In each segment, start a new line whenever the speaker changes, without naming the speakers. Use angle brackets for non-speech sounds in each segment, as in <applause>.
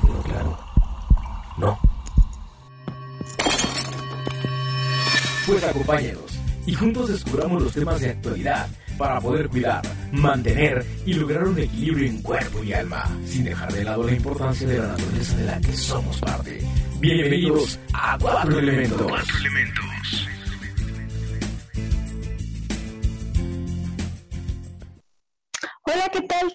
te quedó claro? No. Pues acompáñenos y juntos descubramos los temas de actualidad para poder cuidar, mantener y lograr un equilibrio en cuerpo y alma, sin dejar de lado la importancia de la naturaleza de la que somos parte. Bienvenidos a Cuatro Elementos. Cuatro Elementos.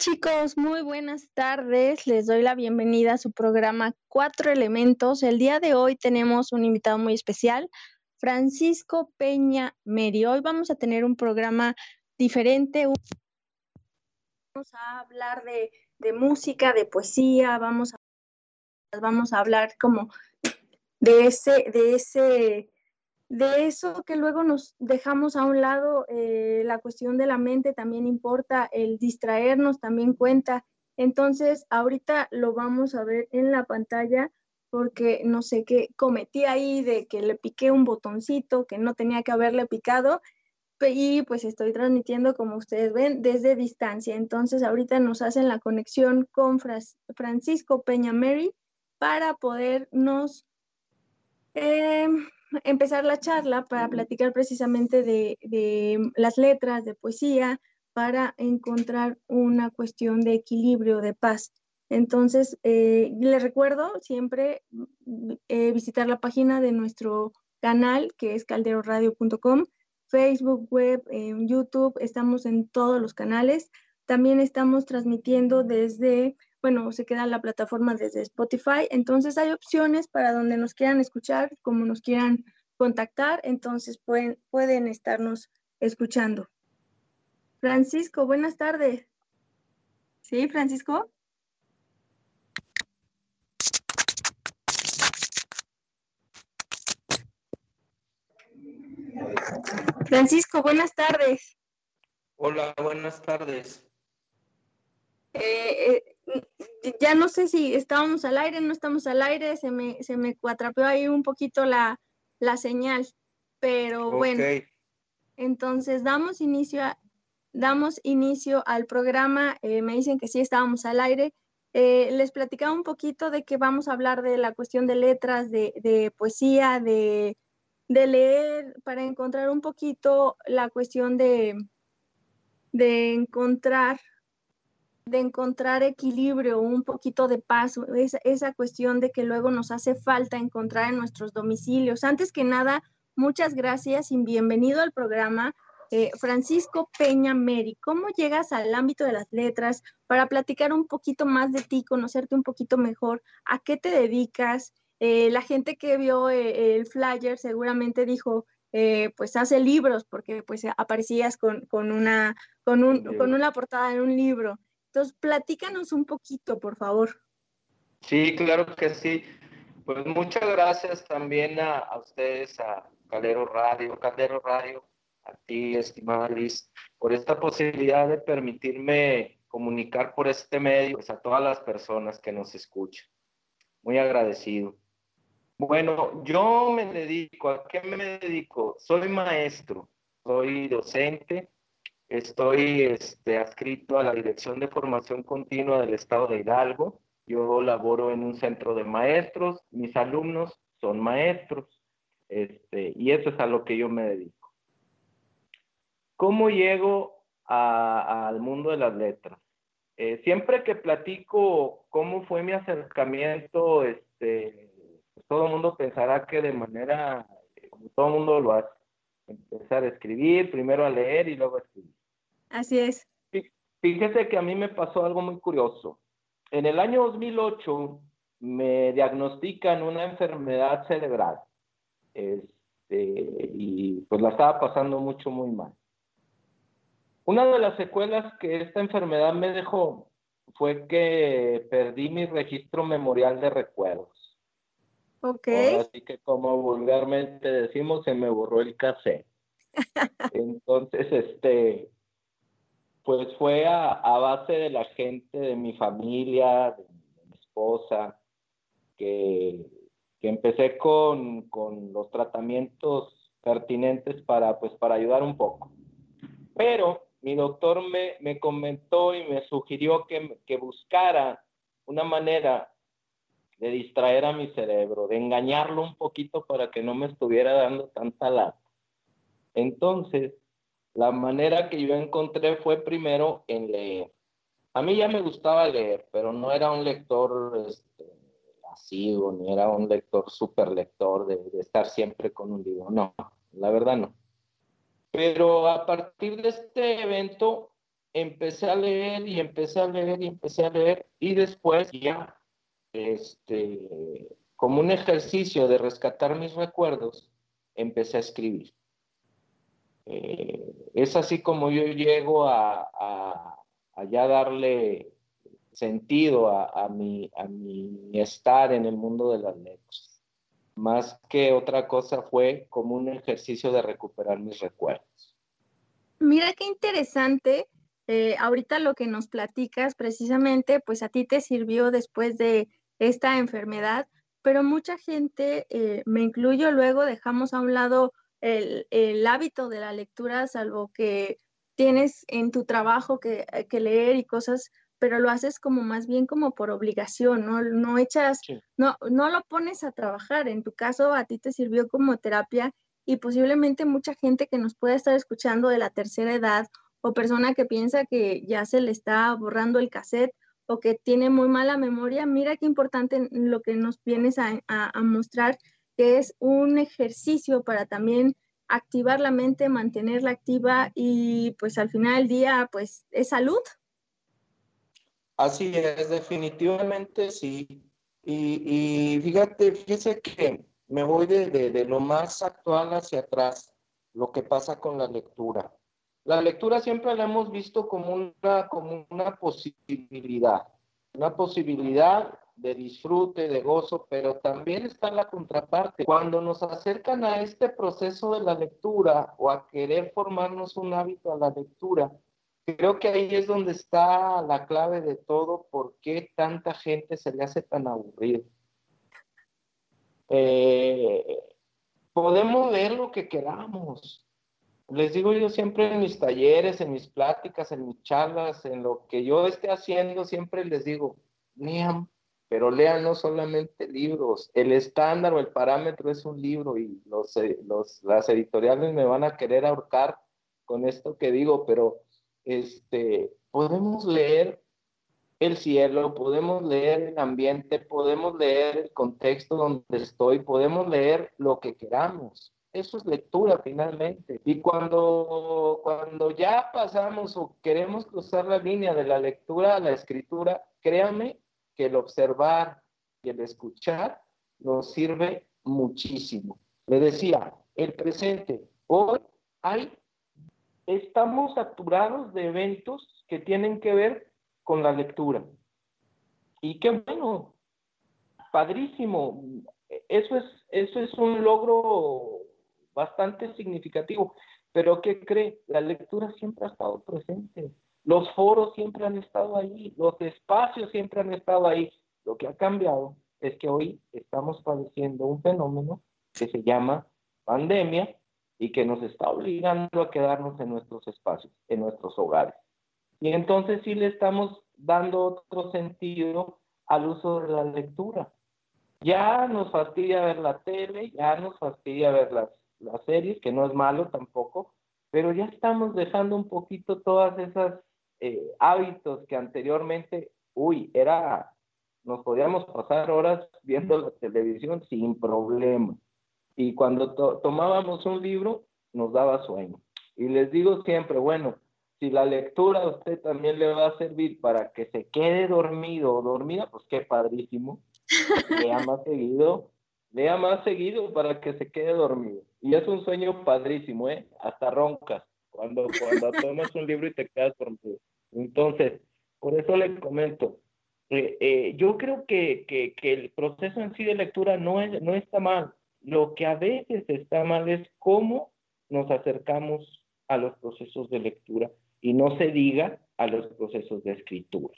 Chicos? Muy buenas tardes. Les doy la bienvenida a su programa Cuatro Elementos. El día de hoy tenemos un invitado muy especial, Francisco Peña Meri. Hoy vamos a tener un programa diferente. Vamos a hablar de, música, de poesía, vamos a, vamos a hablar como de ese, de ese, de eso que luego nos dejamos a un lado, eh, la cuestión de la mente también importa, el distraernos también cuenta. Entonces, ahorita lo vamos a ver en la pantalla porque no sé qué cometí ahí de que le piqué un botoncito que no tenía que haberle picado y pues estoy transmitiendo como ustedes ven desde distancia. Entonces ahorita nos hacen la conexión con Francisco Peña Mary para podernos eh, empezar la charla para platicar precisamente de, las letras, de poesía, para encontrar una cuestión de equilibrio, de paz. Entonces, eh, les recuerdo siempre eh, visitar la página de nuestro canal, que es calderoradio.com, Facebook, web, YouTube, estamos en todos los canales. También estamos transmitiendo desde, bueno, se queda la plataforma desde Spotify. Entonces hay opciones para donde nos quieran escuchar, como nos quieran contactar. Entonces pueden, pueden estarnos escuchando. Francisco, buenas tardes. ¿Sí, Francisco? Francisco, buenas tardes.
Hola, buenas tardes.
Eh, eh, ya no sé si estábamos al aire, no estamos al aire, se me, se me cuatrapeó ahí un poquito la, señal, pero bueno. Entonces damos inicio, damos inicio al programa, eh, me dicen que sí estábamos al aire. les platicaba un poquito de que vamos a hablar de la cuestión de letras, de, de poesía, de de leer para encontrar un poquito la cuestión de, de encontrar de encontrar equilibrio, un poquito de paz, esa, esa cuestión de que luego nos hace falta encontrar en nuestros domicilios. Antes que nada, muchas gracias y bienvenido al programa. Eh, Francisco Peña Meri, ¿cómo llegas al ámbito de las letras para platicar un poquito más de ti, conocerte un poquito mejor? ¿A qué te dedicas? Eh, la gente que vio eh, el flyer seguramente dijo, eh, pues hace libros, porque pues aparecías con, una, con, una portada en un libro. Entonces, platícanos un poquito, por favor.
Sí, claro que sí. Pues muchas gracias también a, ustedes, a Calero Radio, Caldero Radio, a ti, estimada Liz, por esta posibilidad de permitirme comunicar por este medio pues, a todas las personas que nos escuchan. Muy agradecido. Bueno, yo me dedico, ¿a qué me dedico? Soy maestro, soy docente, estoy este, adscrito a la Dirección de Formación Continua del Estado de Hidalgo. Yo laboro en un centro de maestros, mis alumnos son maestros, este, y eso es a lo que yo me dedico. ¿Cómo llego al mundo de las letras? Eh, siempre que platico cómo fue mi acercamiento este, todo el mundo pensará que de manera, como todo el mundo lo hace, empezar a escribir, primero a leer y luego a escribir.
Así es.
Fíjese que a mí me pasó algo muy curioso. En el año 2008 me diagnostican una enfermedad cerebral. Este, y pues la estaba pasando mucho, muy mal. Una de las secuelas que esta enfermedad me dejó fue que perdí mi registro memorial de recuerdos.
Ok.
Así que como vulgarmente decimos, se me borró el cassette. <laughs> Entonces, este, pues fue a, base de la gente, de mi familia, de mi esposa, que, empecé con, los tratamientos pertinentes para, pues, para ayudar un poco. Pero mi doctor me, me comentó y me sugirió que, que buscara una manera de distraer a mi cerebro, de engañarlo un poquito para que no me estuviera dando tanta lata. Entonces, la manera que yo encontré fue primero en leer. A mí ya me gustaba leer, pero no era un lector este, ni era un lector súper lector de, de estar siempre con un libro. No, la verdad no. Pero a partir de este evento empecé a leer y empecé a leer y empecé a leer y después ya, este, como un ejercicio de rescatar mis recuerdos, empecé a escribir. Eh, es así como yo llego a, ya darle sentido a, mi, a mi estar en el mundo de las letras. Más que otra cosa fue como un ejercicio de recuperar mis recuerdos.
Mira qué interesante. Eh, ahorita lo que nos platicas precisamente, pues a ti te sirvió después de esta enfermedad, pero mucha gente, eh, me incluyo luego, dejamos a un lado el, hábito de la lectura, salvo que tienes en tu trabajo que, que, leer y cosas, pero lo haces como más bien como por obligación, ¿no? No echas, no, no lo pones a trabajar. En tu caso, a ti te sirvió como terapia y posiblemente mucha gente que nos pueda estar escuchando de la tercera edad o persona que piensa que ya se le está borrando el cassette o que tiene muy mala memoria, mira qué importante lo que nos vienes a, a, a mostrar que es un ejercicio para también activar la mente, mantenerla activa y pues al final del día pues es salud.
Así es, definitivamente sí. Y, fíjate, fíjese que me voy de, de, lo más actual hacia atrás, lo que pasa con la lectura. La lectura siempre la hemos visto como una, como una posibilidad, una posibilidad de disfrute, de gozo, pero también está la contraparte. Cuando nos acercan a este proceso de la lectura o a querer formarnos un hábito a la lectura, creo que ahí es donde está la clave de todo, por qué tanta gente se le hace tan aburrido. Eh, podemos leer lo que queramos. Les digo yo siempre en mis talleres, en mis pláticas, en mis charlas, en lo que yo esté haciendo, siempre les digo, lean pero lean no solamente libros, el estándar o el parámetro es un libro y los, eh, los, las editoriales me van a querer ahorcar con esto que digo, pero este, podemos leer el cielo, podemos leer el ambiente, podemos leer el contexto donde estoy, podemos leer lo que queramos. Eso es lectura finalmente. Y cuando, cuando ya pasamos o queremos cruzar la línea de la lectura a la escritura, créame el observar y el escuchar nos sirve muchísimo. Le decía, el presente, hoy hay, estamos saturados de eventos que tienen que ver con la lectura. Y qué bueno, padrísimo. Eso es, eso es un logro bastante significativo. Pero ¿qué cree? La lectura siempre ha estado presente. Los foros siempre han estado ahí, los espacios siempre han estado ahí. Lo que ha cambiado es que hoy estamos padeciendo un fenómeno que se llama pandemia y que nos está obligando a quedarnos en nuestros espacios, en nuestros hogares. Y entonces sí le estamos dando otro sentido al uso de la lectura. Ya nos fastidia ver la tele, ya nos fastidia ver las, las series, que no es malo tampoco, pero ya estamos dejando un poquito todas esas eh, hábitos que anteriormente, uy, era, nos podíamos pasar horas viendo la televisión sin problema. Y cuando tomábamos un libro, nos daba sueño. Y les digo siempre, bueno, si la lectura a usted también le va a servir para que se quede dormido o dormida, pues qué padrísimo. Lea más <laughs> seguido, lea más seguido para que se quede dormido. Y es un sueño padrísimo, ¿eh? Hasta roncas cuando, cuando tomas un libro y te quedas dormido. Entonces, por eso le comento, eh, eh, yo creo que, que, que, el proceso en sí de lectura no, es, no está mal. Lo que a veces está mal es cómo nos acercamos a los procesos de lectura y no se diga a los procesos de escritura.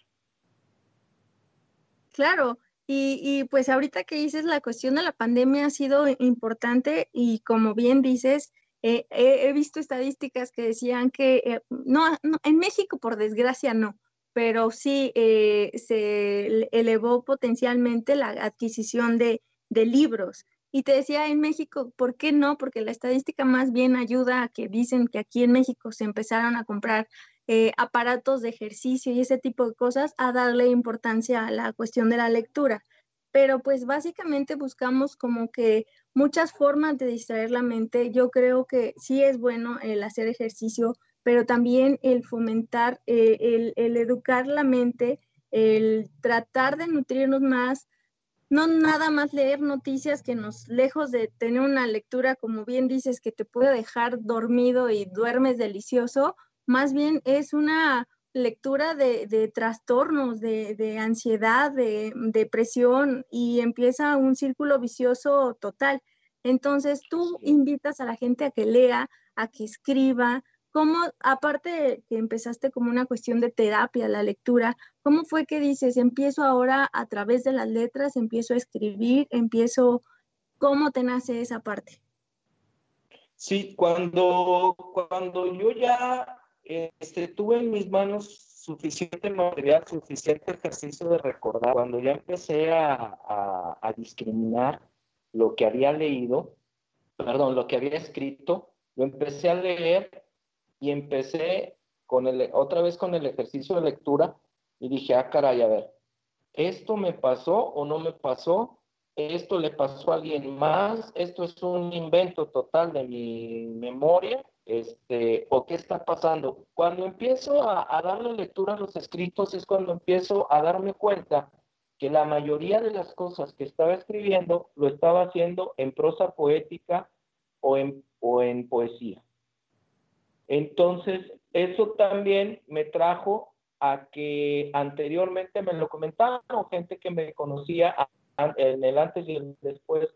Claro, y, y, pues ahorita que dices, la cuestión de la pandemia ha sido importante y como bien dices, eh, he visto estadísticas que decían que, eh, no, en México por desgracia no, pero sí eh, se elevó potencialmente la adquisición de, de libros. Y te decía en México, ¿por qué no? Porque la estadística más bien ayuda a que dicen que aquí en México se empezaron a comprar eh, aparatos de ejercicio y ese tipo de cosas, a darle importancia a la cuestión de la lectura. Pero pues básicamente buscamos como que muchas formas de distraer la mente. Yo creo que sí es bueno el hacer ejercicio, pero también el fomentar, eh, el, el educar la mente, el tratar de nutrirnos más, no nada más leer noticias que nos, lejos de tener una lectura, como bien dices, que te puede dejar dormido y duermes delicioso, más bien es una lectura de, trastornos, de, ansiedad, de depresión y empieza un círculo vicioso total. Entonces tú invitas a la gente a que lea, a que escriba. ¿Cómo, aparte que empezaste como una cuestión de terapia, la lectura, cómo fue que dices, empiezo ahora a través de las letras, empiezo a escribir, empiezo, ¿cómo te nace esa parte?
Sí, cuando, cuando yo ya este, tuve en mis manos suficiente material, suficiente ejercicio de recordar. Cuando ya empecé a, a, discriminar lo que había leído, perdón, lo que había escrito, lo empecé a leer y empecé con el, otra vez con el ejercicio de lectura y dije, ah, caray, a ver, ¿esto me pasó o no me pasó? ¿Esto le pasó a alguien más? ¿Esto es un invento total de mi memoria? Este, o qué está pasando. Cuando empiezo a, darle lectura a los escritos es cuando empiezo a darme cuenta que la mayoría de las cosas que estaba escribiendo lo estaba haciendo en prosa poética o en, o en poesía. Entonces, eso también me trajo a que anteriormente me lo comentaban gente que me conocía en el antes y el después,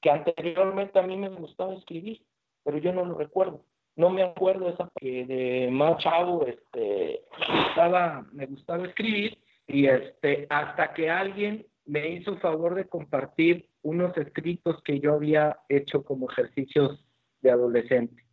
que anteriormente a mí me gustaba escribir, pero yo no lo recuerdo no me acuerdo esa que de más chavo este me gustaba, me escribir y este hasta que alguien me hizo favor de compartir unos escritos que yo había hecho como ejercicios de adolescente.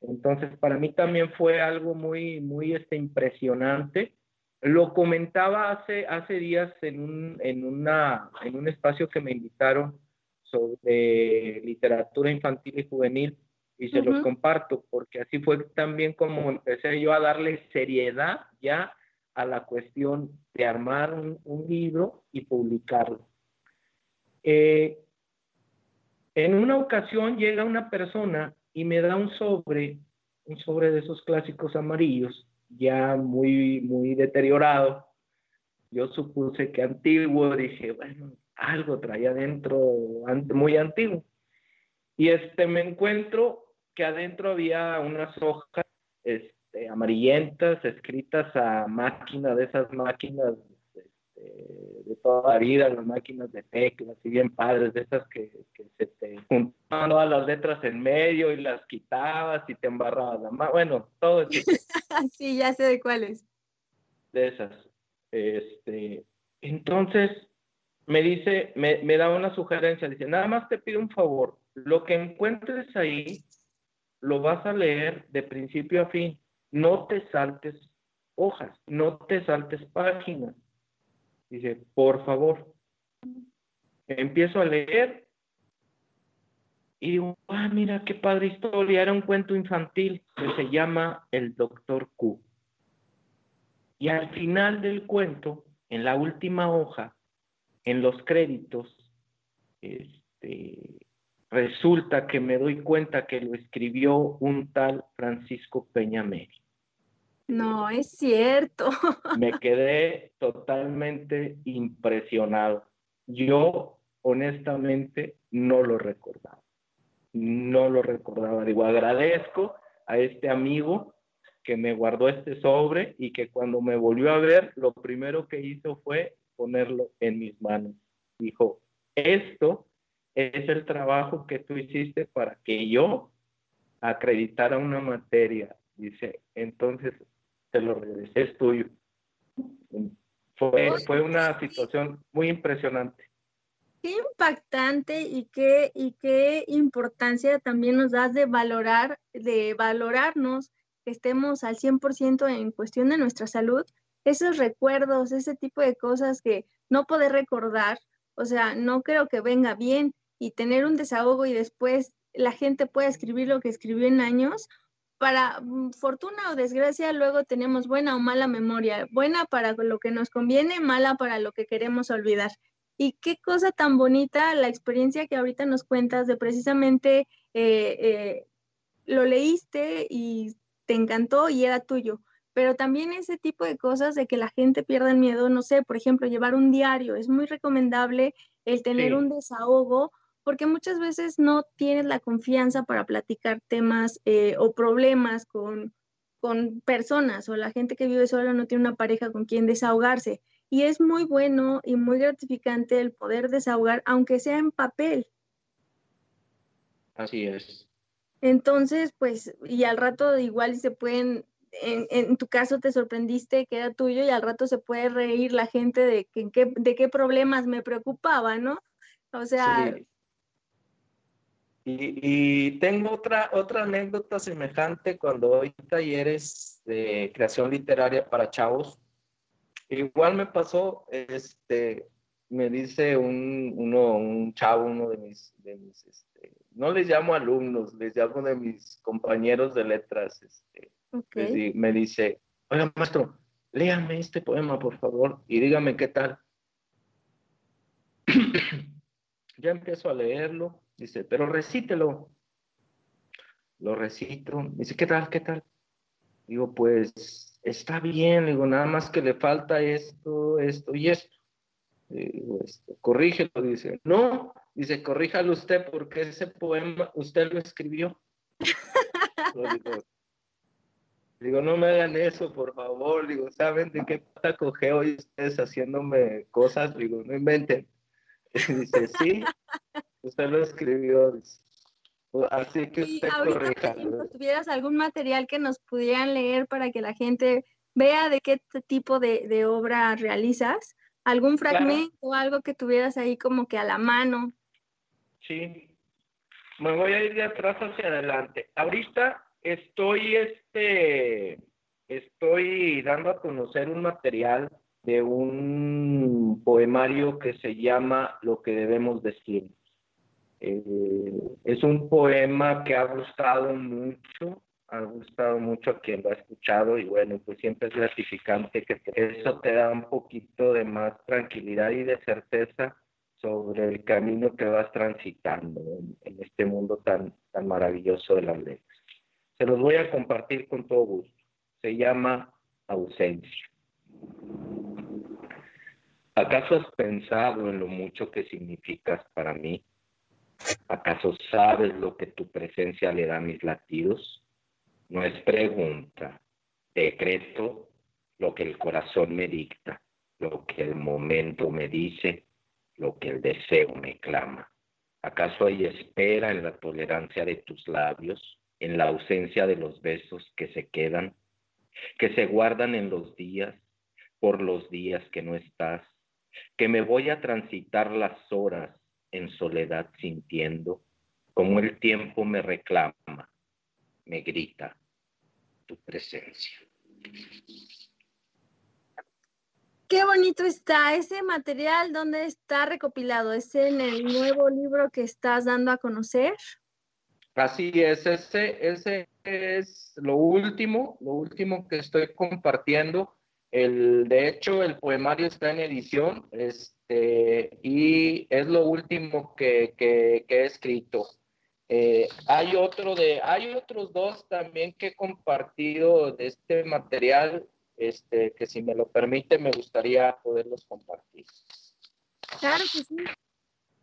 Entonces, para mí también fue algo muy, muy este, impresionante. Lo comentaba hace, días en un espacio que me invitaron sobre literatura infantil y juvenil y se los comparto, porque así fue también como empecé yo a darle seriedad ya a la cuestión de armar un, libro y publicarlo. Eh, en una ocasión llega una persona y me da un sobre, un sobre de esos clásicos amarillos, ya muy, muy deteriorado. Yo supuse que antiguo, dije, bueno, algo traía adentro muy antiguo. Y este me encuentro que adentro había unas hojas este, amarillentas escritas a máquina de esas máquinas este, de toda la vida, las máquinas de teclas, y bien padres, de esas que, se te juntaban todas las letras en medio y las quitabas y te embarrabas la mano. Bueno, todo eso. <laughs>
sí, ya sé de cuáles.
De esas. Este, entonces, me dice, me, me da una sugerencia, dice, nada más te pido un favor, lo que encuentres ahí, lo vas a leer de principio a fin. No te saltes hojas, no te saltes páginas. Dice, por favor. Empiezo a leer y digo, ah, mira qué padre historia. Era un cuento infantil que se llama El Doctor Q. Y al final del cuento, en la última hoja, en los créditos, este, resulta que me doy cuenta que lo escribió un tal Francisco Peñamel.
No, es cierto. <laughs>
Me quedé totalmente impresionado. Yo, honestamente, no lo recordaba. No lo recordaba. Digo, agradezco a este amigo que me guardó este sobre y que cuando me volvió a ver, lo primero que hizo fue ponerlo en mis manos. Dijo, esto es el trabajo que tú hiciste para que yo acreditara una materia. Dice, entonces te lo regresé, es tuyo. Fue, fue una situación muy impresionante.
Qué impactante y qué, y qué importancia también nos das de valorar, de valorarnos, que estemos al 100% en cuestión de nuestra salud, esos recuerdos, ese tipo de cosas que no poder recordar, o sea, no creo que venga bien y tener un desahogo y después la gente pueda escribir lo que escribió en años, para mm, fortuna o desgracia, luego tenemos buena o mala memoria, buena para lo que nos conviene, mala para lo que queremos olvidar. Y qué cosa tan bonita la experiencia que ahorita nos cuentas de precisamente eh, eh, lo leíste y te encantó y era tuyo. Pero también ese tipo de cosas de que la gente pierda el miedo, no sé, por ejemplo, llevar un diario, es muy recomendable el tener un desahogo porque muchas veces no tienes la confianza para platicar temas eh, o problemas con, con personas o la gente que vive sola no tiene una pareja con quien desahogarse. Y es muy bueno y muy gratificante el poder desahogar, aunque sea en papel.
Así es.
Entonces, pues, y al rato igual se pueden, en, en, tu caso te sorprendiste que era tuyo y al rato se puede reír la gente de, que, de qué problemas me preocupaba, ¿no? O sea,
y, tengo otra, otra anécdota semejante cuando doy talleres de creación literaria para chavos. Igual me pasó, este, me dice un, uno, un chavo, uno de mis, de mis este, no les llamo alumnos, les llamo de mis compañeros de letras. Este, me dice, oiga, maestro, léame este poema, por favor, y dígame qué tal. <clears throat> ya empiezo a leerlo Dice, pero recítelo. Lo recito. Dice, ¿qué tal? ¿Qué tal? Digo, pues está bien. Digo, nada más que le falta esto, esto y esto. Digo, esto, corrígelo. Dice, no. Dice, corríjalo usted porque ese poema usted lo escribió. <laughs> digo, no me hagan eso, por favor. Digo, ¿saben de qué pasa coge hoy ustedes haciéndome cosas? Digo, no inventen. <laughs> dice, sí, Usted lo escribió. Así que usted corrija.
tuvieras algún material que nos pudieran leer para que la gente vea de qué tipo de, obra realizas, algún fragmento o algo que tuvieras ahí como que a la mano.
Sí, me voy a ir de atrás hacia adelante. Ahorita estoy, este, estoy dando a conocer un material de un poemario que se llama Lo que debemos decir. Eh, es un poema que ha gustado mucho, ha gustado mucho a quien lo ha escuchado y bueno, pues siempre es gratificante que eso te da un poquito de más tranquilidad y de certeza sobre el camino que vas transitando en, este mundo tan, tan maravilloso de las letras. Se los voy a compartir con todo gusto. Se llama ausencia. ¿Acaso has pensado en lo mucho que significas para mí? ¿Acaso sabes lo que tu presencia le da a mis latidos? No es pregunta, decreto lo que el corazón me dicta, lo que el momento me dice, lo que el deseo me clama. ¿Acaso hay espera en la tolerancia de tus labios, en la ausencia de los besos que se quedan, que se guardan en los días, por los días que no estás, que me voy a transitar las horas en soledad sintiendo como el tiempo me reclama, me grita tu presencia.
Qué bonito está ese material, ¿dónde está recopilado? ¿Es en el nuevo libro que estás dando a conocer?
Así es, ese, ese es lo último, lo último que estoy compartiendo. El, de hecho, el poemario está en edición. Es, este, y es lo último que, he escrito. Eh, hay, otro de, hay otros dos también que he compartido de este material, este, que si me lo permite me gustaría poderlos compartir.
Claro que sí.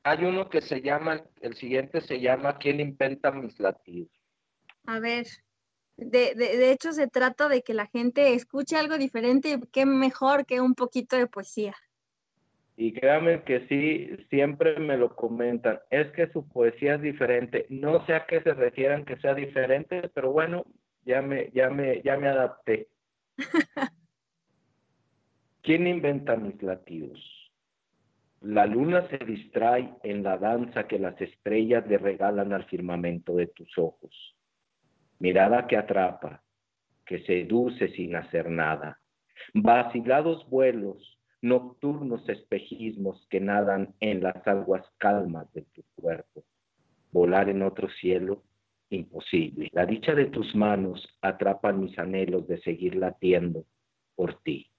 Hay uno que se llama, el siguiente se llama ¿Quién inventa mis latidos?
A ver, de, de, de, hecho se trata de que la gente escuche algo diferente y qué mejor que un poquito de poesía.
Y créanme que sí, siempre me lo comentan. Es que su poesía es diferente. No sé a qué se refieran que sea diferente, pero bueno, ya me, ya me, ya me adapté. <laughs> ¿Quién inventa mis latidos? La luna se distrae en la danza que las estrellas le regalan al firmamento de tus ojos. Mirada que atrapa, que seduce sin hacer nada, Vacilados vuelos, nocturnos espejismos que nadan en las aguas calmas de tu cuerpo. Volar en otro cielo, imposible. La dicha de tus manos atrapa mis anhelos de seguir latiendo por ti.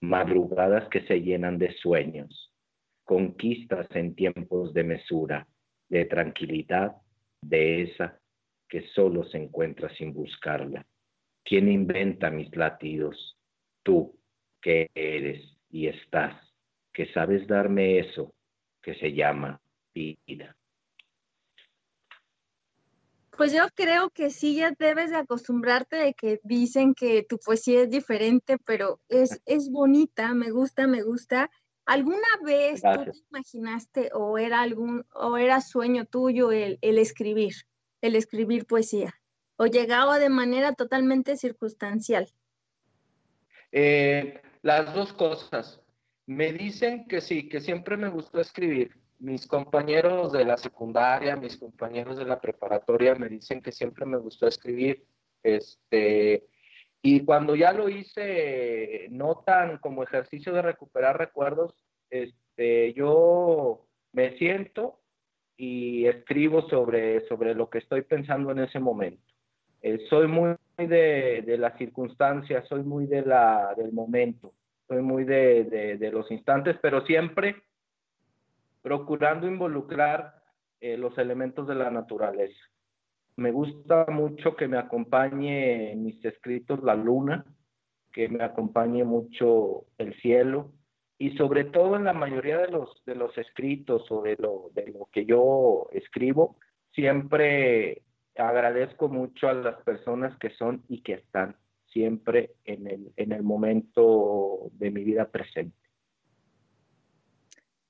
Madrugadas que se llenan de sueños, conquistas en tiempos de mesura, de tranquilidad, de esa que solo se encuentra sin buscarla. ¿Quién inventa mis latidos? Tú, que eres y estás, que sabes darme eso que se llama vida.
Pues yo creo que sí, ya debes de acostumbrarte de que dicen que tu poesía es diferente, pero es, es bonita, me gusta, me gusta. ¿Alguna vez tú te imaginaste o era algún o era sueño tuyo el, el escribir, el escribir poesía? ¿O llegaba de manera totalmente circunstancial?
Eh, las dos cosas. Me dicen que sí, que siempre me gustó escribir. Mis compañeros de la secundaria, mis compañeros de la preparatoria me dicen que siempre me gustó escribir. Este, y cuando ya lo hice, no tan como ejercicio de recuperar recuerdos, este, yo me siento y escribo sobre, sobre lo que estoy pensando en ese momento. Eh, soy muy de, de las circunstancias, soy muy de la, del momento, soy muy de, de, los instantes, pero siempre procurando involucrar eh, los elementos de la naturaleza. Me gusta mucho que me acompañe en mis escritos la luna, que me acompañe mucho el cielo y sobre todo en la mayoría de los, de los escritos o de lo, de lo que yo escribo, siempre agradezco mucho a las personas que son y que están siempre en el, en el momento de mi vida presente.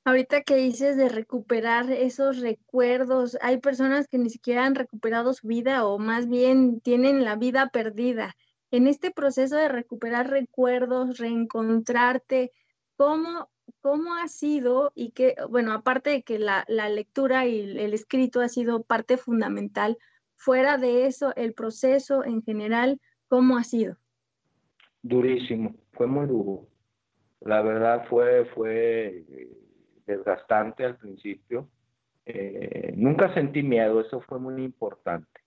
Ahorita que dices de recuperar esos recuerdos, hay personas que ni siquiera han recuperado su vida o más bien tienen la vida perdida. En este proceso de recuperar recuerdos, reencontrarte, ¿cómo, cómo ha sido y que, bueno, aparte de que la, la lectura y el escrito ha sido parte fundamental, Fuera de eso, el proceso en general, ¿cómo ha sido?
Durísimo, fue muy duro. La verdad fue, fue eh, desgastante al principio. Eh, nunca sentí miedo, eso fue muy importante.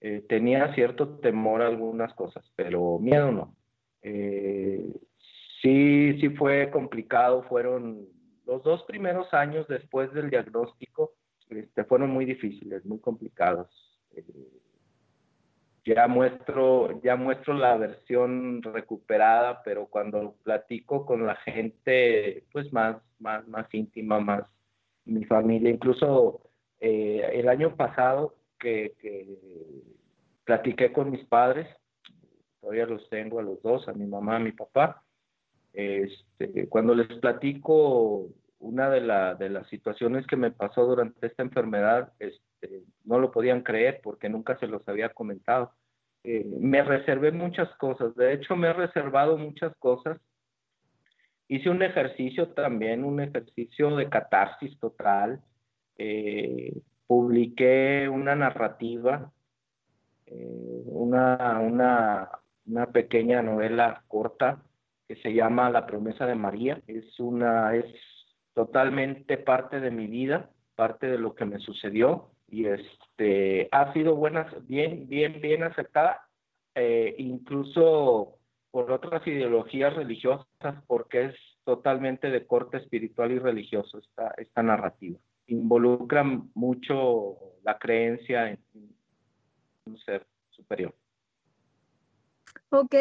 Eh, tenía cierto temor a algunas cosas, pero miedo no. sí, sí fue complicado, fueron los dos primeros años después del diagnóstico, este, fueron muy difíciles, muy complicados. Eh, ya muestro, ya muestro la versión recuperada, pero cuando platico con la gente, pues más, más, más íntima, más mi familia, incluso eh, el año pasado que, que, platiqué con mis padres, todavía los tengo a los dos, a mi mamá, a mi papá, este, cuando les platico una de, de, las situaciones que me pasó durante esta enfermedad, este, no lo podían creer porque nunca se los había comentado. Eh, me reservé muchas cosas, de hecho me he reservado muchas cosas. Hice un ejercicio también, un ejercicio de catarsis total. Eh, publiqué una narrativa, eh, una, una, una pequeña novela corta que se llama La promesa de María. Es una, es totalmente parte de mi vida, parte de lo que me sucedió y este ha sido buena, bien, bien, bien aceptada, eh, incluso por otras ideologías religiosas, porque es totalmente de corte espiritual y religioso esta, esta narrativa. Involucra mucho la creencia en un ser superior.
Ok,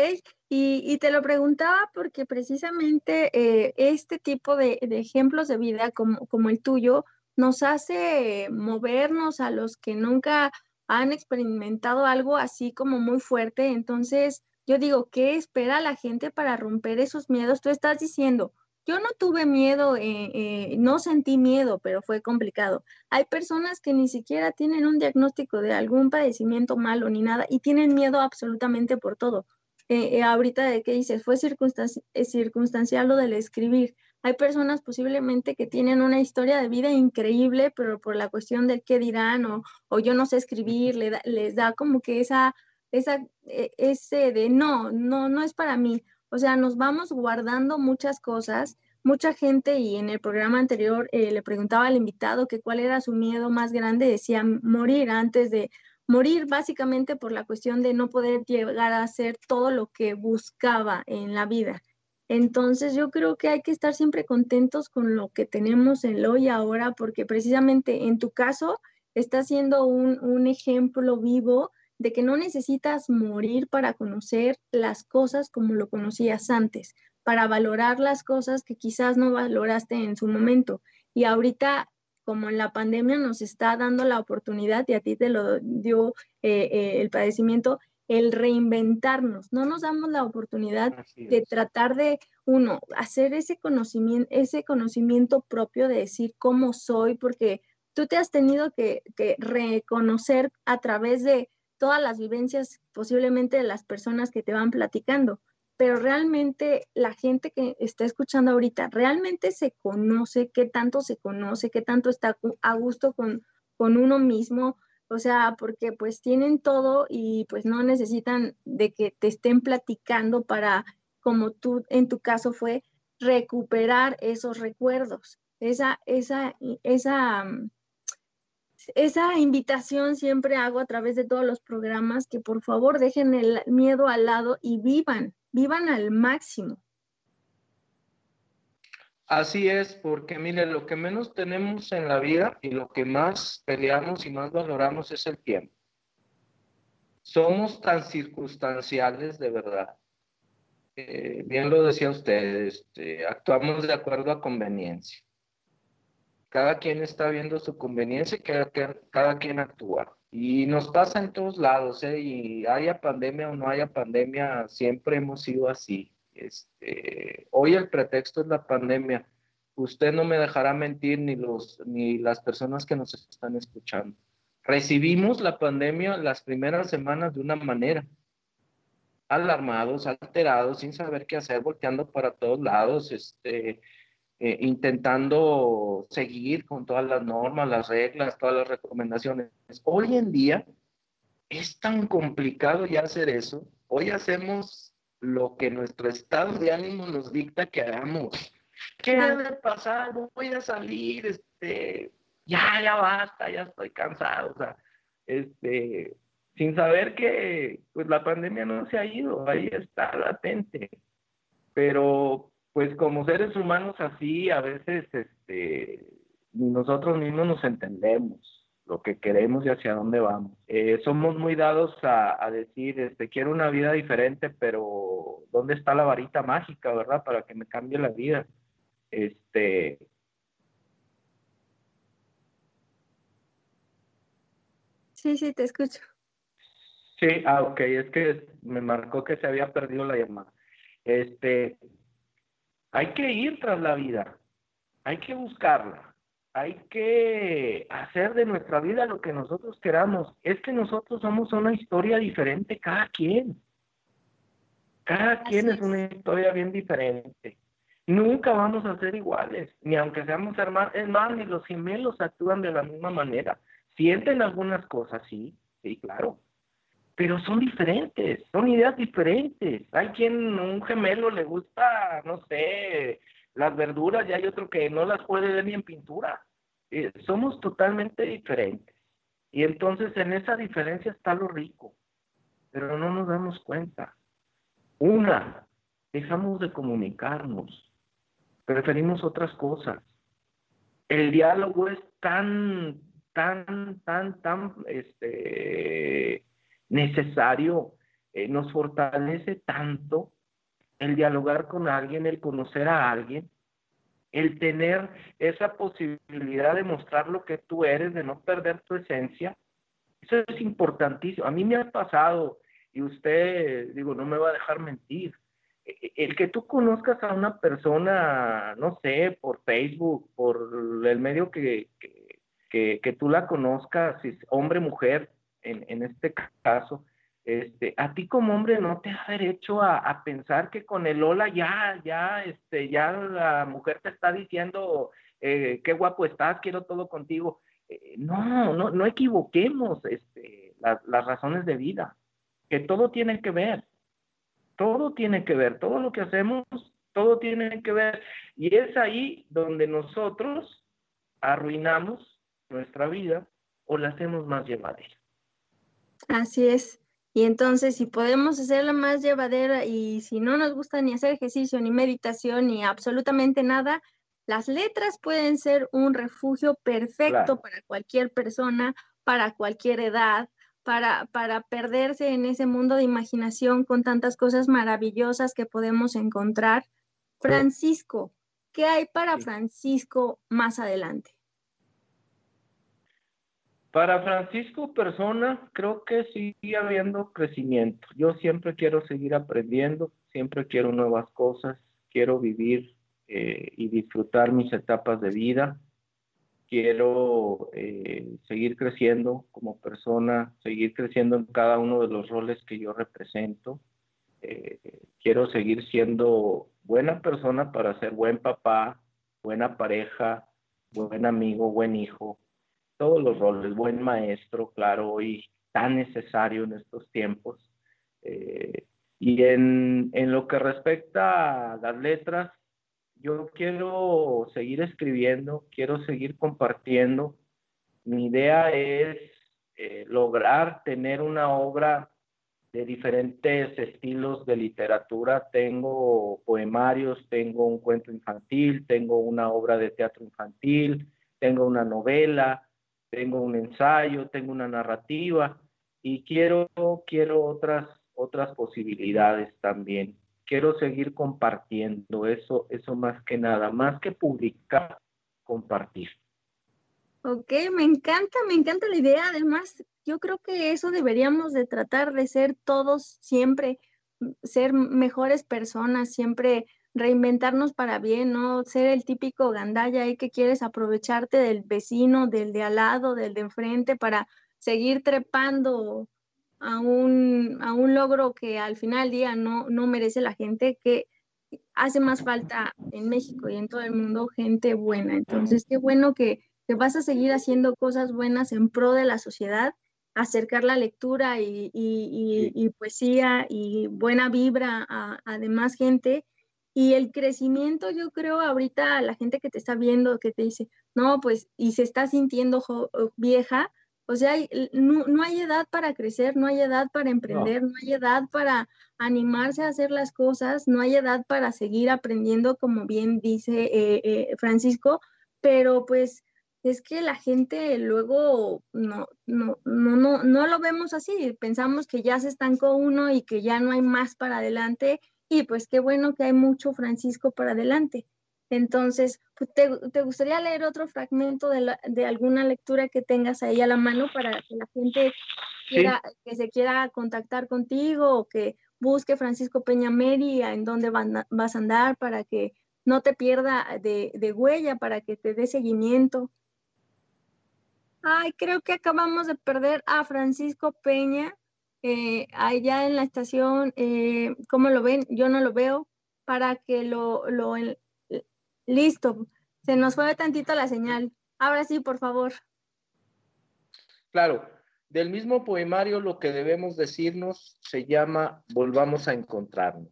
y, te lo preguntaba porque precisamente eh, este tipo de, ejemplos de vida como, como el tuyo nos hace movernos a los que nunca han experimentado algo así como muy fuerte. Entonces, yo digo, ¿qué espera la gente para romper esos miedos? Tú estás diciendo, yo no tuve miedo, eh, eh, no sentí miedo, pero fue complicado. Hay personas que ni siquiera tienen un diagnóstico de algún padecimiento malo ni nada y tienen miedo absolutamente por todo. Eh, ahorita de qué dices, fue eh, circunstancial lo del escribir. Hay personas posiblemente que tienen una historia de vida increíble, pero por la cuestión del qué dirán o, o yo no sé escribir, les da como que esa, esa, ese de no, no, no es para mí. O sea, nos vamos guardando muchas cosas. Mucha gente, y en el programa anterior eh, le preguntaba al invitado que cuál era su miedo más grande, decía morir antes de morir básicamente por la cuestión de no poder llegar a hacer todo lo que buscaba en la vida. Entonces yo creo que hay que estar siempre contentos con lo que tenemos en lo y ahora, porque precisamente en tu caso está siendo un, un ejemplo vivo de que no necesitas morir para conocer las cosas como lo conocías antes, para valorar las cosas que quizás no valoraste en su momento. Y ahorita, como en la pandemia nos está dando la oportunidad, y a ti te lo dio eh, eh, el padecimiento, el reinventarnos. No nos damos la oportunidad de tratar de, uno, hacer ese conocimiento, ese conocimiento propio de decir cómo soy, porque tú te has tenido que reconocer a través de todas las vivencias posiblemente de las personas que te van platicando, pero realmente la gente que está escuchando ahorita realmente se conoce, qué tanto se conoce, qué tanto está a gusto con, con uno mismo, o sea, porque pues tienen todo y pues no necesitan de que te estén platicando para, como tú en tu caso fue, recuperar esos recuerdos, esa, esa, esa mm, esa invitación siempre hago a través de todos los programas que por favor dejen el miedo al lado y vivan, vivan al máximo.
Así es, porque mire, lo que menos tenemos en la vida y lo que más peleamos y más valoramos es el tiempo. Somos tan circunstanciales de verdad. Eh, bien lo decía usted, este, actuamos de acuerdo a conveniencia cada quien está viendo su conveniencia y cada, cada quien actúa. Y nos pasa en todos lados, ¿eh? y haya pandemia o no haya pandemia, siempre hemos sido así. Este, hoy el pretexto es la pandemia. Usted no me dejará mentir ni, los, ni las personas que nos están escuchando. Recibimos la pandemia las primeras semanas de una manera, alarmados, alterados, sin saber qué hacer, volteando para todos lados, este, eh, intentando seguir con todas las normas, las reglas, todas las recomendaciones. Hoy en día es tan complicado ya hacer eso. Hoy hacemos lo que nuestro estado de ánimo nos dicta que hagamos. ¿Qué debe pasar? Voy a salir, este, ya, ya basta, ya estoy cansado, o sea, este, sin saber que pues la pandemia no se ha ido, ahí está latente. Pero pues como seres humanos así, a veces este, nosotros mismos nos entendemos lo que queremos y hacia dónde vamos. Eh, somos muy dados a, decir, este, quiero una vida diferente, pero ¿dónde está la varita mágica, verdad? Para que me cambie la vida. Este,
Sí, sí, te escucho.
Sí, ah, ok, es que me marcó que se había perdido la llamada. Este, hay que ir tras la vida, hay que buscarla, hay que hacer de nuestra vida lo que nosotros queramos. Es que nosotros somos una historia diferente, cada quien. Cada quien es una historia bien diferente. Nunca vamos a ser iguales, ni aunque seamos hermanos. Es más, ni los gemelos actúan de la misma manera. Sienten algunas cosas, sí, sí, claro pero son diferentes, son ideas diferentes. Hay quien un gemelo le gusta, no sé, las verduras y hay otro que no las puede ver ni en pintura. Eh, somos totalmente diferentes. Y entonces en esa diferencia está lo rico, pero no nos damos cuenta. Una, dejamos de comunicarnos, preferimos otras cosas. El diálogo es tan, tan, tan, tan, este, necesario, eh, nos fortalece tanto el dialogar con alguien, el conocer a alguien, el tener esa posibilidad de mostrar lo que tú eres, de no perder tu esencia. Eso es importantísimo. A mí me ha pasado, y usted, digo, no me va a dejar mentir, e, e, el que tú conozcas a una persona, no sé, por Facebook, por el medio que, que, tú la conozcas, hombre, mujer, en, en este caso, este, a ti como hombre no te da derecho a, pensar que con el hola ya, ya, este, ya la mujer te está diciendo eh, qué guapo estás, quiero todo contigo. Eh, no, no, no equivoquemos este, las razones de vida, que todo tiene que ver. Todo tiene que ver, todo lo que hacemos, todo tiene que ver. Y es ahí donde nosotros arruinamos nuestra vida o la hacemos más llevadera.
Así es. Y entonces, si podemos hacerla más llevadera y si no nos gusta ni hacer ejercicio, ni meditación, ni absolutamente nada, las letras pueden ser un refugio perfecto para cualquier persona, para cualquier edad, para, para perderse en ese mundo de imaginación con tantas cosas maravillosas que podemos encontrar. Francisco, ¿qué hay para Francisco más adelante?
Para Francisco persona, creo que sigue habiendo crecimiento. Yo siempre quiero seguir aprendiendo, siempre quiero nuevas cosas, quiero vivir eh, y disfrutar mis etapas de vida. Quiero eh, seguir creciendo como persona, seguir creciendo en cada uno de los roles que yo represento. Eh, quiero seguir siendo buena persona para ser buen papá, buena pareja, buen amigo, buen hijo, todos los roles, buen maestro, claro, hoy tan necesario en estos tiempos. Eh, y en, en, lo que respecta a las letras, yo quiero seguir escribiendo, quiero seguir compartiendo. Mi idea es eh, lograr tener una obra de diferentes estilos de literatura. Tengo poemarios, tengo un cuento infantil, tengo una obra de teatro infantil, tengo una novela, tengo un ensayo, tengo una narrativa y quiero, quiero otras, otras posibilidades también. Quiero seguir compartiendo eso, eso más que nada, más que publicar, compartir.
Ok, me encanta, me encanta la idea. Además, yo creo que eso deberíamos de tratar de ser todos siempre, ser mejores personas, siempre reinventarnos para bien, no ser el típico gandalla ahí que quieres aprovecharte del vecino, del de al lado, del de enfrente para seguir trepando a un, a un logro que al final del día no, no merece la gente, que hace más falta en México y en todo el mundo gente buena. Entonces, qué bueno que, que vas a seguir haciendo cosas buenas en pro de la sociedad, acercar la lectura y, y, y, poesía y buena vibra a, a demás gente y el crecimiento, yo creo, ahorita la gente que te está viendo, que te dice, no, pues, y se está sintiendo vieja, o sea, no, hay edad para crecer, no hay edad para emprender, no. hay edad para animarse a hacer las cosas, no hay edad para seguir aprendiendo, como bien dice eh, eh, Francisco, pero pues es que la gente luego no, no, no, no, no lo vemos así, pensamos que ya se estancó uno y que ya no hay más para adelante y pues qué bueno que hay mucho Francisco para adelante. Entonces, pues, ¿te, gustaría leer otro fragmento de, alguna lectura que tengas ahí a la mano para que la gente quiera, que se quiera contactar contigo o que busque Francisco Peña Meri en dónde vas a andar para que no te pierda de, de huella, para que te dé seguimiento? Ay, creo que acabamos de perder a Francisco Peña. Eh, allá en la estación, eh, ¿cómo lo ven? Yo no lo veo para que lo, lo, listo, se nos fue tantito la señal. Ahora sí, por favor.
Claro, del mismo poemario lo que debemos decirnos se llama Volvamos a encontrarnos.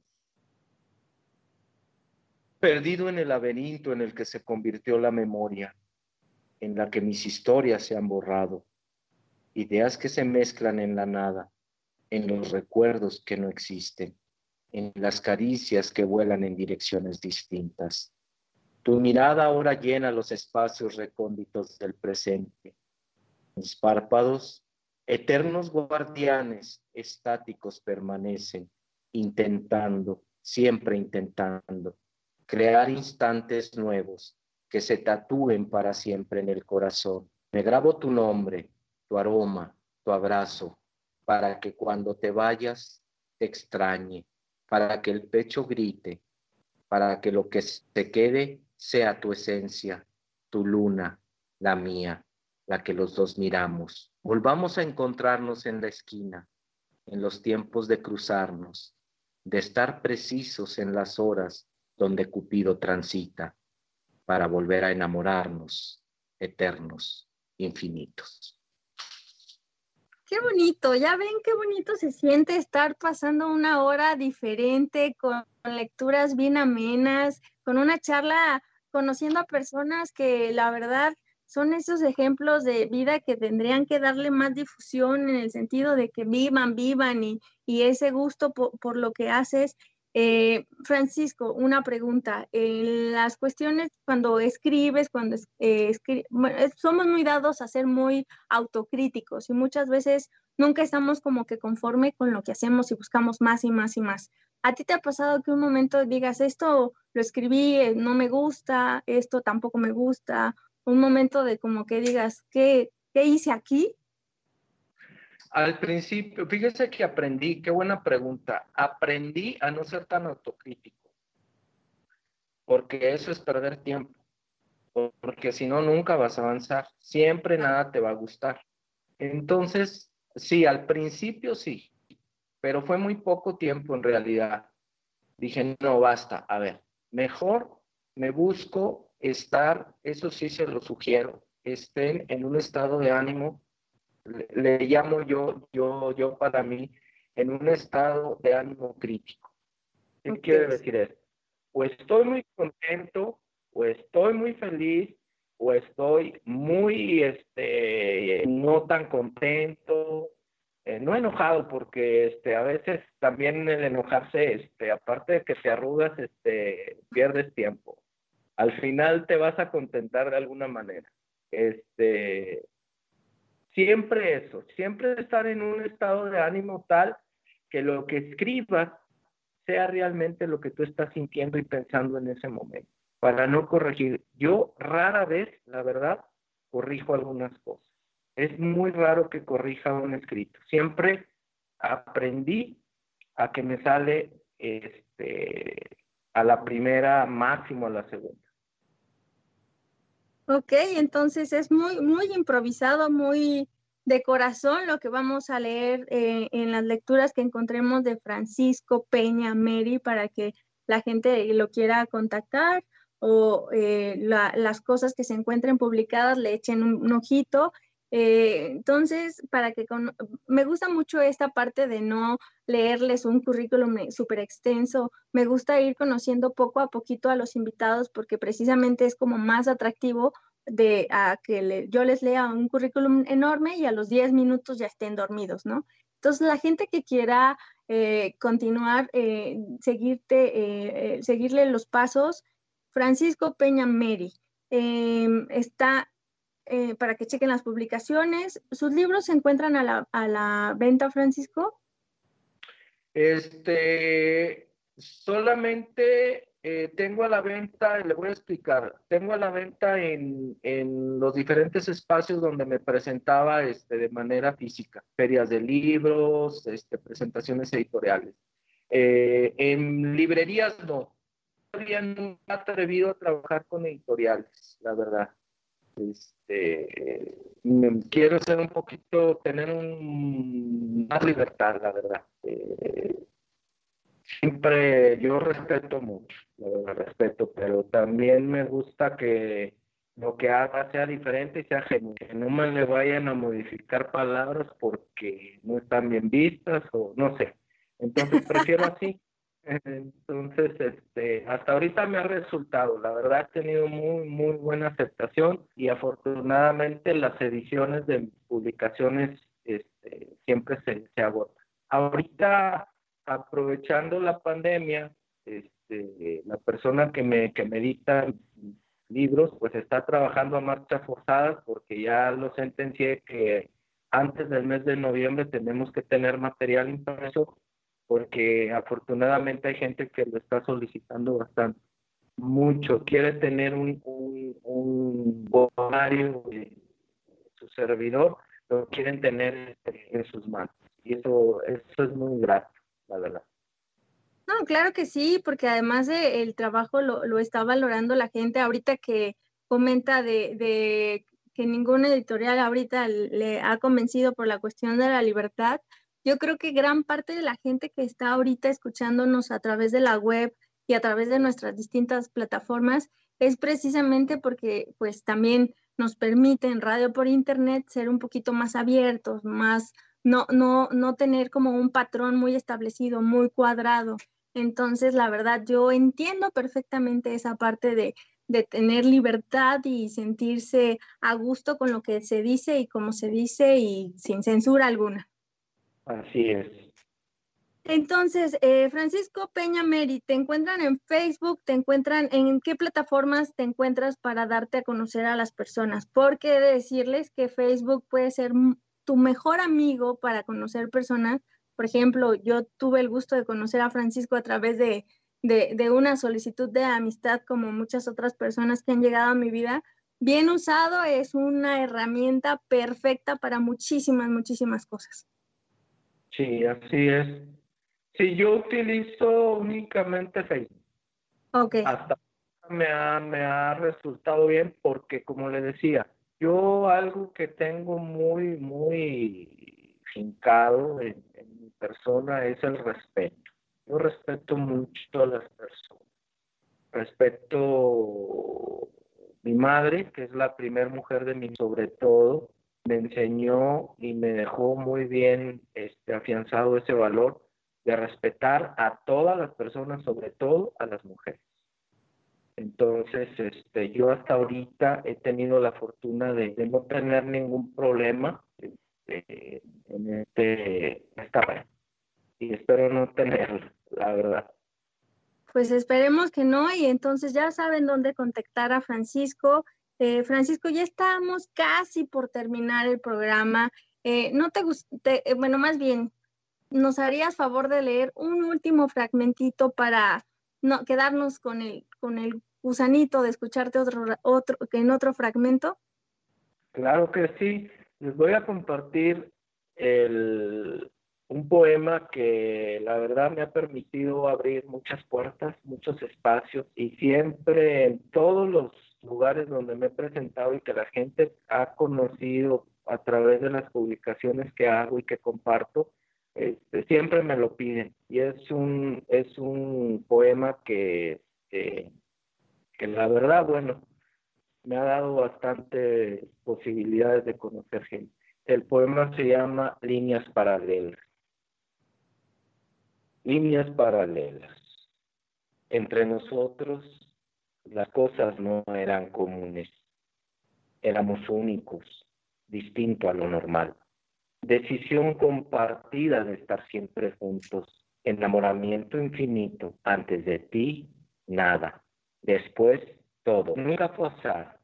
Perdido en el laberinto en el que se convirtió la memoria, en la que mis historias se han borrado, ideas que se mezclan en la nada en los recuerdos que no existen, en las caricias que vuelan en direcciones distintas. Tu mirada ahora llena los espacios recónditos del presente. Mis párpados, eternos guardianes estáticos permanecen, intentando, siempre intentando, crear instantes nuevos que se tatúen para siempre en el corazón. Me grabo tu nombre, tu aroma, tu abrazo, para que cuando te vayas te extrañe, para que el pecho grite, para que lo que se quede sea tu esencia, tu luna, la mía, la que los dos miramos. Volvamos a encontrarnos en la esquina, en los tiempos de cruzarnos, de estar precisos en las horas donde Cupido transita, para volver a enamorarnos, eternos, infinitos.
Qué bonito, ya ven qué bonito se siente estar pasando una hora diferente con lecturas bien amenas, con una charla conociendo a personas que la verdad son esos ejemplos de vida que tendrían que darle más difusión en el sentido de que vivan, vivan y, ese gusto por, lo que haces. Eh, Francisco, una pregunta. En las cuestiones cuando escribes, cuando eh, somos muy dados a ser muy autocríticos y muchas veces nunca estamos como que conforme con lo que hacemos y buscamos más y más y más. ¿A ti te ha pasado que un momento digas, esto lo escribí, eh, no me gusta, esto tampoco me gusta, un momento de como que digas, ¿qué, qué hice aquí?
Al principio, fíjese que aprendí, qué buena pregunta, aprendí a no ser tan autocrítico, porque eso es perder tiempo, porque si no, nunca vas a avanzar, siempre nada te va a gustar. Entonces, sí, al principio sí, pero fue muy poco tiempo en realidad. Dije, no, basta, a ver, mejor me busco estar, eso sí se lo sugiero, estén en un estado de ánimo, le, llamo yo, yo, yo para mí, en un estado de ánimo crítico. ¿Qué quiere decir eso? O estoy muy contento, o estoy muy feliz, o estoy muy, este, no tan contento, eh, no enojado, porque este, a veces también el enojarse, este, aparte de que te arrugas, este, pierdes tiempo al final te vas a contentar de alguna manera. Este, siempre eso, siempre estar en un estado de ánimo tal que lo que escribas sea realmente lo que tú estás sintiendo y pensando en ese momento, para no corregir. Yo rara vez, la verdad, corrijo algunas cosas. Es muy raro que corrija un escrito. Siempre aprendí a que me sale este, a la primera, máximo a la segunda.
Ok, entonces es muy, muy improvisado, muy de corazón lo que vamos a leer eh, en las lecturas que encontremos de Francisco Peña Mary para que la gente lo quiera contactar o eh, las cosas que se encuentren publicadas le echen un, ojito. Eh, entonces, para que me gusta mucho esta parte de no leerles un currículum súper extenso, me gusta ir conociendo poco a poquito a los invitados porque precisamente es como más atractivo de a que yo les lea un currículum enorme y a los 10 minutos ya estén dormidos, ¿no? Entonces, la gente que quiera eh, continuar, eh, seguirte, eh, seguirle los pasos, Francisco Peña Meri em, está para que chequen las publicaciones. ¿Sus libros se encuentran a la, a la venta, Francisco?
Este, solamente eh, tengo a la venta, le voy a explicar, tengo a la venta en, en, los diferentes espacios donde me presentaba este, de manera física, ferias de libros, este, presentaciones editoriales. Eh, en librerías no, todavía no he atrevido a trabajar con editoriales, la verdad. Este, quiero ser un poquito, tener un, más libertad, la verdad. Eh, siempre yo respeto mucho, lo respeto, pero también me gusta que lo que haga sea diferente y sea genuino, que no me le vayan a modificar palabras porque no están bien vistas o no sé. Entonces prefiero así. Entonces, este, hasta ahorita me ha resultado, la verdad he tenido muy, muy buena aceptación y afortunadamente las ediciones de publicaciones este, siempre se, se agotan. Ahorita aprovechando la pandemia, este, la persona que me, que me edita libros, pues está trabajando a marcha forzada porque ya lo sentencié que antes del mes de noviembre tenemos que tener material impreso porque afortunadamente hay gente que lo está solicitando bastante, mucho, quiere tener un, un, un de su servidor, lo quieren tener en sus manos y eso, eso es muy grato la verdad.
No, claro que sí, porque además de el trabajo lo, lo está valorando la gente ahorita que comenta de, de, que ninguna editorial ahorita le ha convencido por la cuestión de la libertad. Yo creo que gran parte de la gente que está ahorita escuchándonos a través de la web y a través de nuestras distintas plataformas es precisamente porque pues también nos permite en radio por internet ser un poquito más abiertos, más no, no, no tener como un patrón muy establecido, muy cuadrado. Entonces, la verdad, yo entiendo perfectamente esa parte de, de tener libertad y sentirse a gusto con lo que se dice y cómo se dice y sin censura alguna.
Así es.
Entonces, eh, Francisco Peña Meri, ¿te encuentran en Facebook? ¿Te encuentran en qué plataformas te encuentras para darte a conocer a las personas? Porque he de decirles que Facebook puede ser tu mejor amigo para conocer personas. Por ejemplo, yo tuve el gusto de conocer a Francisco a través de, de, una solicitud de amistad como muchas otras personas que han llegado a mi vida. Bien usado es una herramienta perfecta para muchísimas, muchísimas cosas.
Sí, así es. Sí, yo utilizo únicamente Facebook.
Ok.
Hasta me ha, me ha resultado bien porque, como le decía, yo algo que tengo muy, muy fincado en, mi persona es el respeto. Yo respeto mucho a las personas. Respeto mi madre, que es la primera mujer de mi, sobre todo, me enseñó y me dejó muy bien este, afianzado ese valor de respetar a todas las personas, sobre todo a las mujeres. Entonces, este, yo hasta ahorita he tenido la fortuna de, no tener ningún problema este, en este, esta red. Y espero no tenerlo, la verdad.
Pues esperemos que no, y entonces ya saben dónde contactar a Francisco. Eh, Francisco, ya estamos casi por terminar el programa. Eh, no te gusta, eh, bueno, más bien, ¿nos harías favor de leer un último fragmentito para no quedarnos con el, con el gusanito de escucharte otro, otro, en otro fragmento?
Claro que sí. Les voy a compartir el, un poema que la verdad me ha permitido abrir muchas puertas, muchos espacios y siempre en todos los lugares donde me he presentado y que la gente ha conocido a través de las publicaciones que hago y que comparto, este, siempre me lo piden y es un es un poema que este, que la verdad, bueno, me ha dado bastante posibilidades de conocer gente. El poema se llama Líneas Paralelas. Líneas paralelas. Entre nosotros las cosas no eran comunes. Éramos únicos, distinto a lo normal. Decisión compartida de estar siempre juntos. Enamoramiento infinito. Antes de ti, nada. Después, todo. Nunca fue azar,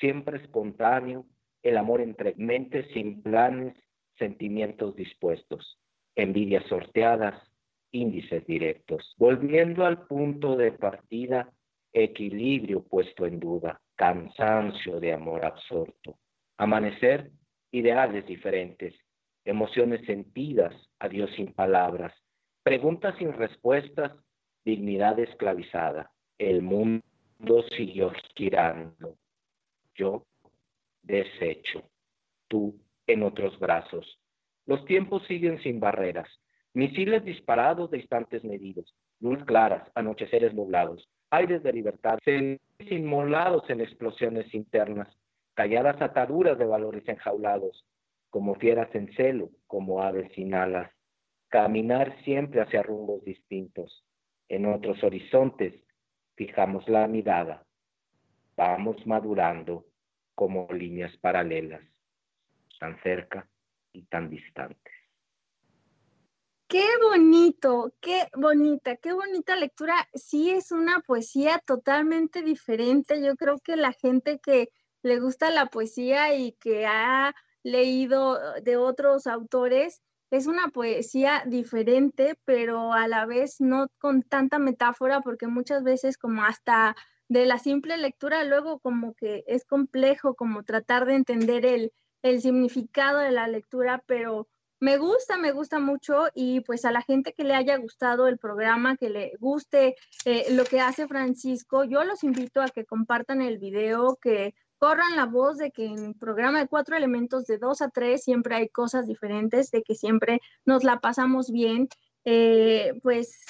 siempre espontáneo, el amor entre mentes sin planes, sentimientos dispuestos, envidias sorteadas, índices directos. Volviendo al punto de partida, equilibrio puesto en duda, cansancio de amor absorto. Amanecer, ideales diferentes, emociones sentidas, adiós sin palabras, preguntas sin respuestas, dignidad esclavizada el mundo siguió girando. Yo deshecho, tú en otros brazos. Los tiempos siguen sin barreras. Misiles disparados de instantes medidos, luz claras, anocheceres nublados, aires de libertad, inmolados en explosiones internas, calladas ataduras de valores enjaulados, como fieras en celo, como aves sin alas, caminar siempre hacia rumbos distintos, en otros horizontes fijamos la mirada, vamos madurando como líneas paralelas, tan cerca y tan distantes.
Qué bonito, qué bonita, qué bonita lectura. Sí es una poesía totalmente diferente. Yo creo que la gente que le gusta la poesía y que ha leído de otros autores, es una poesía diferente, pero a la vez no con tanta metáfora, porque muchas veces como hasta de la simple lectura luego como que es complejo como tratar de entender el, el significado de la lectura, pero me gusta, me gusta mucho y pues a la gente que le haya gustado el programa, que le guste eh, lo que hace Francisco, yo los invito a que compartan el video, que corran la voz de que en programa de cuatro elementos de dos a tres siempre hay cosas diferentes, de que siempre nos la pasamos bien. Eh, pues,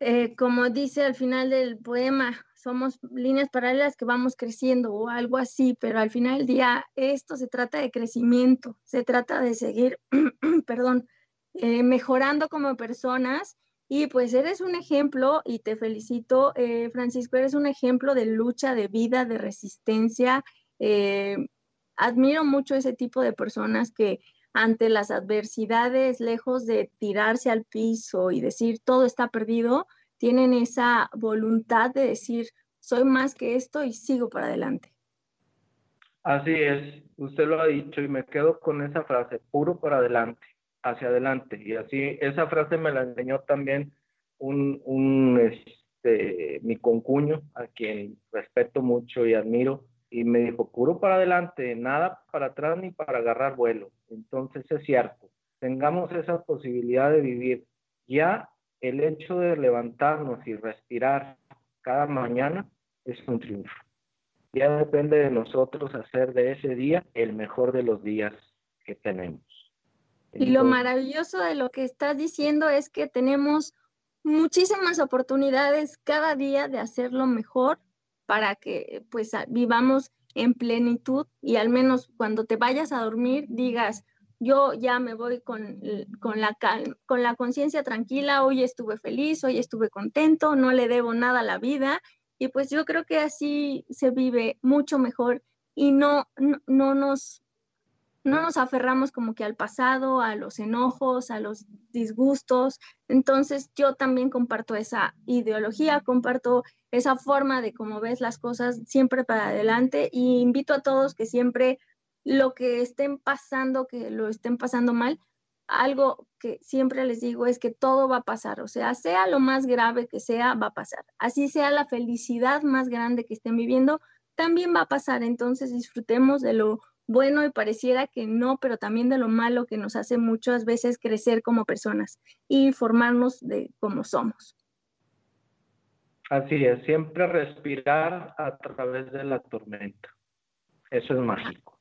eh, como dice al final del poema, somos líneas paralelas que vamos creciendo o algo así, pero al final del día esto se trata de crecimiento, se trata de seguir, <clears throat> perdón, eh, mejorando como personas y pues eres un ejemplo y te felicito, eh, Francisco, eres un ejemplo de lucha, de vida, de resistencia. Eh, admiro mucho ese tipo de personas que ante las adversidades, lejos de tirarse al piso y decir todo está perdido, tienen esa voluntad de decir soy más que esto y sigo para adelante.
Así es, usted lo ha dicho y me quedo con esa frase, puro para adelante, hacia adelante. Y así, esa frase me la enseñó también un, un este, mi concuño, a quien respeto mucho y admiro, y me dijo, puro para adelante, nada para atrás ni para agarrar vuelo. Entonces es cierto, tengamos esa posibilidad de vivir. Ya el hecho de levantarnos y respirar cada mañana es un triunfo. Ya depende de nosotros hacer de ese día el mejor de los días que tenemos.
y lo maravilloso de lo que estás diciendo es que tenemos muchísimas oportunidades cada día de hacerlo mejor para que pues vivamos en plenitud y al menos cuando te vayas a dormir digas, yo ya me voy con, con la, con la conciencia tranquila, hoy estuve feliz, hoy estuve contento, no le debo nada a la vida y pues yo creo que así se vive mucho mejor y no, no nos no nos aferramos como que al pasado, a los enojos, a los disgustos. Entonces yo también comparto esa ideología, comparto esa forma de cómo ves las cosas siempre para adelante y invito a todos que siempre lo que estén pasando, que lo estén pasando mal, algo que siempre les digo es que todo va a pasar, o sea, sea lo más grave que sea, va a pasar. Así sea la felicidad más grande que estén viviendo, también va a pasar. Entonces disfrutemos de lo bueno y pareciera que no, pero también de lo malo que nos hace muchas veces crecer como personas y formarnos de cómo somos.
Así es, siempre respirar a través de la tormenta. Eso es mágico.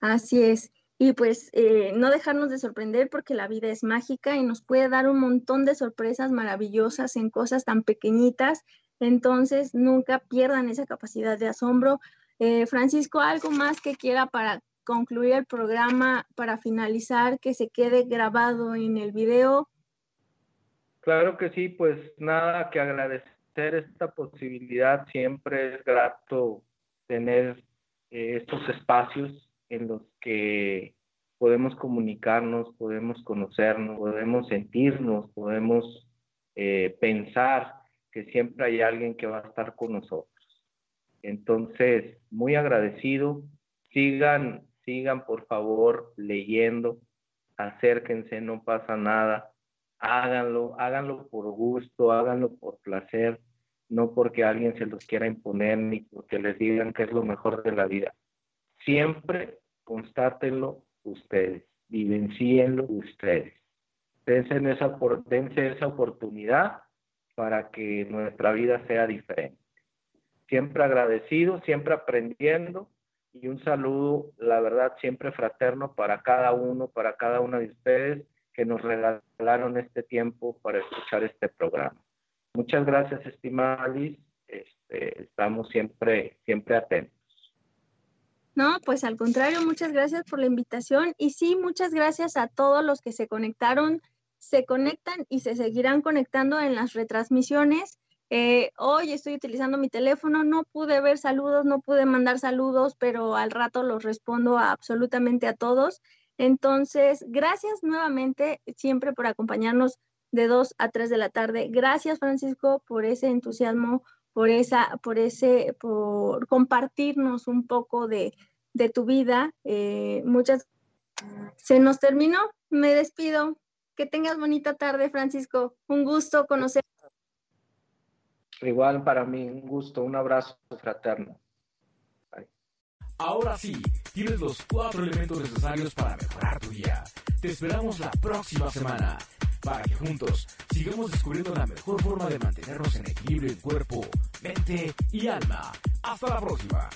Así es. Y pues eh, no dejarnos de sorprender porque la vida es mágica y nos puede dar un montón de sorpresas maravillosas en cosas tan pequeñitas. Entonces, nunca pierdan esa capacidad de asombro. Eh, Francisco, ¿algo más que quiera para concluir el programa, para finalizar, que se quede grabado en el video?
Claro que sí, pues nada que agradecer esta posibilidad. Siempre es grato tener eh, estos espacios en los que podemos comunicarnos, podemos conocernos, podemos sentirnos, podemos eh, pensar que siempre hay alguien que va a estar con nosotros. Entonces, muy agradecido. Sigan, sigan por favor leyendo, acérquense, no pasa nada. Háganlo, háganlo por gusto, háganlo por placer, no porque alguien se los quiera imponer ni porque les digan que es lo mejor de la vida. Siempre constátenlo ustedes, vivencienlo ustedes. Dense esa, dense esa oportunidad para que nuestra vida sea diferente siempre agradecido, siempre aprendiendo y un saludo, la verdad, siempre fraterno para cada uno, para cada una de ustedes que nos regalaron este tiempo para escuchar este programa. Muchas gracias, estimada Alice. Este, estamos siempre, siempre atentos.
No, pues al contrario, muchas gracias por la invitación y sí, muchas gracias a todos los que se conectaron, se conectan y se seguirán conectando en las retransmisiones. Eh, hoy estoy utilizando mi teléfono, no pude ver saludos, no pude mandar saludos, pero al rato los respondo absolutamente a todos. Entonces, gracias nuevamente siempre por acompañarnos de 2 a 3 de la tarde. Gracias, Francisco, por ese entusiasmo, por esa, por ese, por compartirnos un poco de, de tu vida. Eh, muchas. Se nos terminó. Me despido. Que tengas bonita tarde, Francisco. Un gusto conocer.
Igual para mí, un gusto, un abrazo fraterno.
Ahora sí, tienes los cuatro elementos necesarios para mejorar tu día. Te esperamos la próxima semana para que juntos sigamos descubriendo la mejor forma de mantenernos en equilibrio en cuerpo, mente y alma. Hasta la próxima.